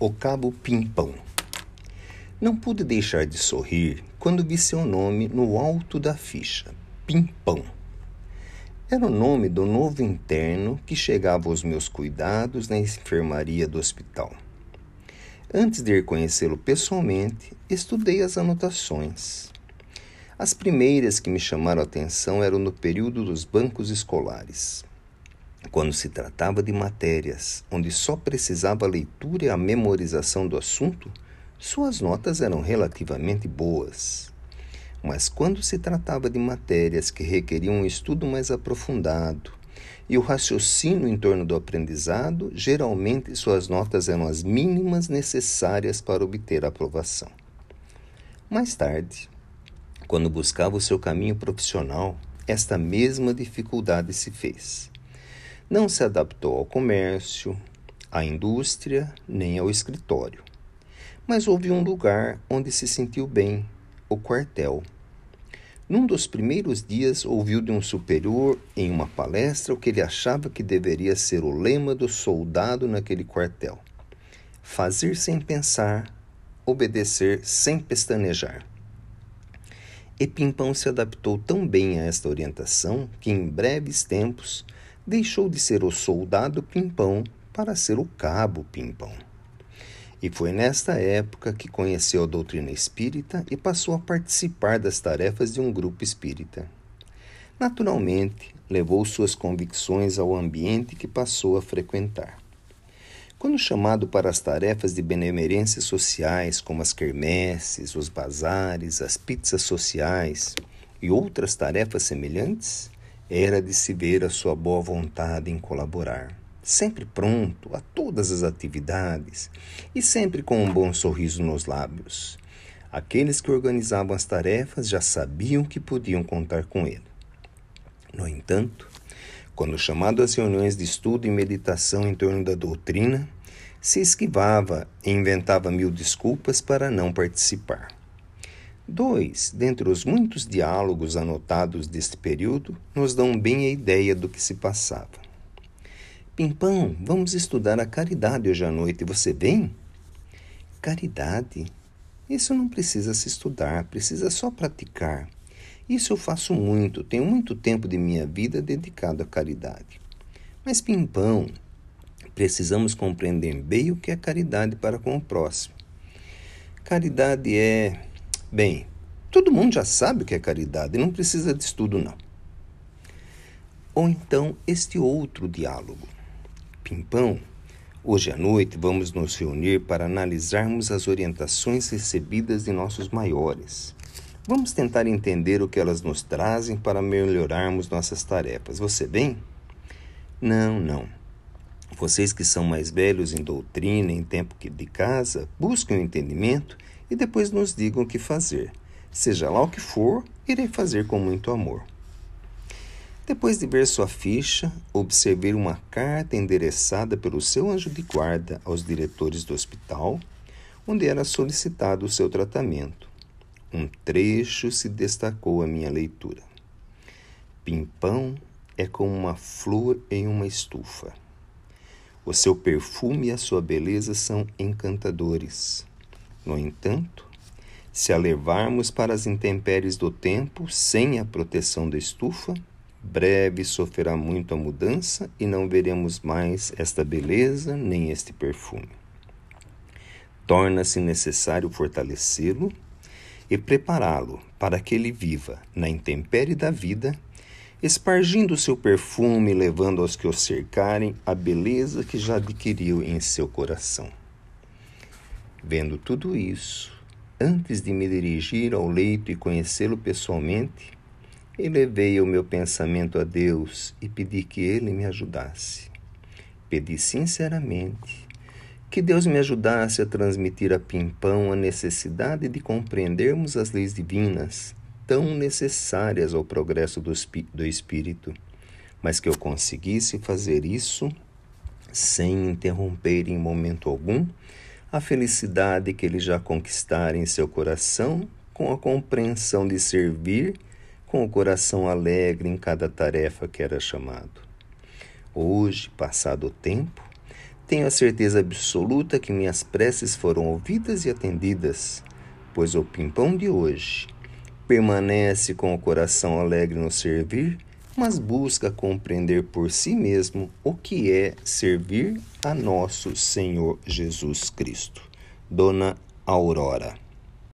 O Cabo Pimpão. Não pude deixar de sorrir quando vi seu nome no alto da ficha, Pimpão. Era o nome do novo interno que chegava aos meus cuidados na enfermaria do hospital. Antes de ir conhecê-lo pessoalmente, estudei as anotações. As primeiras que me chamaram a atenção eram no período dos bancos escolares. Quando se tratava de matérias onde só precisava a leitura e a memorização do assunto, suas notas eram relativamente boas. Mas quando se tratava de matérias que requeriam um estudo mais aprofundado e o raciocínio em torno do aprendizado, geralmente suas notas eram as mínimas necessárias para obter a aprovação. Mais tarde, quando buscava o seu caminho profissional, esta mesma dificuldade se fez. Não se adaptou ao comércio, à indústria, nem ao escritório. Mas houve um lugar onde se sentiu bem, o quartel. Num dos primeiros dias, ouviu de um superior em uma palestra o que ele achava que deveria ser o lema do soldado naquele quartel: fazer sem pensar, obedecer sem pestanejar. E Pimpão se adaptou tão bem a esta orientação que, em breves tempos, deixou de ser o soldado Pimpão para ser o cabo Pimpão. E foi nesta época que conheceu a doutrina espírita e passou a participar das tarefas de um grupo espírita. Naturalmente, levou suas convicções ao ambiente que passou a frequentar. Quando chamado para as tarefas de benemerências sociais, como as quermesses, os bazares, as pizzas sociais e outras tarefas semelhantes, era de se ver a sua boa vontade em colaborar, sempre pronto a todas as atividades e sempre com um bom sorriso nos lábios. Aqueles que organizavam as tarefas já sabiam que podiam contar com ele. No entanto, quando chamado às reuniões de estudo e meditação em torno da doutrina, se esquivava e inventava mil desculpas para não participar. Dois, dentre os muitos diálogos anotados deste período, nos dão bem a ideia do que se passava. Pimpão, vamos estudar a caridade hoje à noite. Você vem? Caridade? Isso não precisa se estudar, precisa só praticar. Isso eu faço muito, tenho muito tempo de minha vida dedicado à caridade. Mas, Pimpão, precisamos compreender bem o que é caridade para com o próximo. Caridade é Bem, todo mundo já sabe o que é caridade, não precisa de estudo, não. Ou então este outro diálogo. Pimpão, hoje à noite vamos nos reunir para analisarmos as orientações recebidas de nossos maiores. Vamos tentar entender o que elas nos trazem para melhorarmos nossas tarefas. Você vem? Não, não. Vocês que são mais velhos em doutrina, em tempo de casa, busquem o entendimento e depois nos digam o que fazer. Seja lá o que for, irei fazer com muito amor. Depois de ver sua ficha, observei uma carta endereçada pelo seu anjo de guarda aos diretores do hospital, onde era solicitado o seu tratamento. Um trecho se destacou à minha leitura. Pimpão é como uma flor em uma estufa. O seu perfume e a sua beleza são encantadores. No entanto, se a levarmos para as intempéries do tempo sem a proteção da estufa, breve sofrerá muito a mudança e não veremos mais esta beleza nem este perfume. Torna-se necessário fortalecê-lo e prepará-lo para que ele viva na intempérie da vida, espargindo seu perfume, levando aos que o cercarem a beleza que já adquiriu em seu coração. Vendo tudo isso, antes de me dirigir ao leito e conhecê-lo pessoalmente, elevei o meu pensamento a Deus e pedi que Ele me ajudasse. Pedi sinceramente que Deus me ajudasse a transmitir a Pimpão a necessidade de compreendermos as leis divinas, tão necessárias ao progresso do, do espírito, mas que eu conseguisse fazer isso sem interromper em momento algum a felicidade que ele já conquistara em seu coração, com a compreensão de servir, com o coração alegre em cada tarefa que era chamado. Hoje, passado o tempo, Tenho a certeza absoluta que minhas preces foram ouvidas e atendidas, pois o pimpão de hoje permanece com o coração alegre no servir, mas busca compreender por si mesmo o que é servir a nosso Senhor Jesus Cristo. Dona Aurora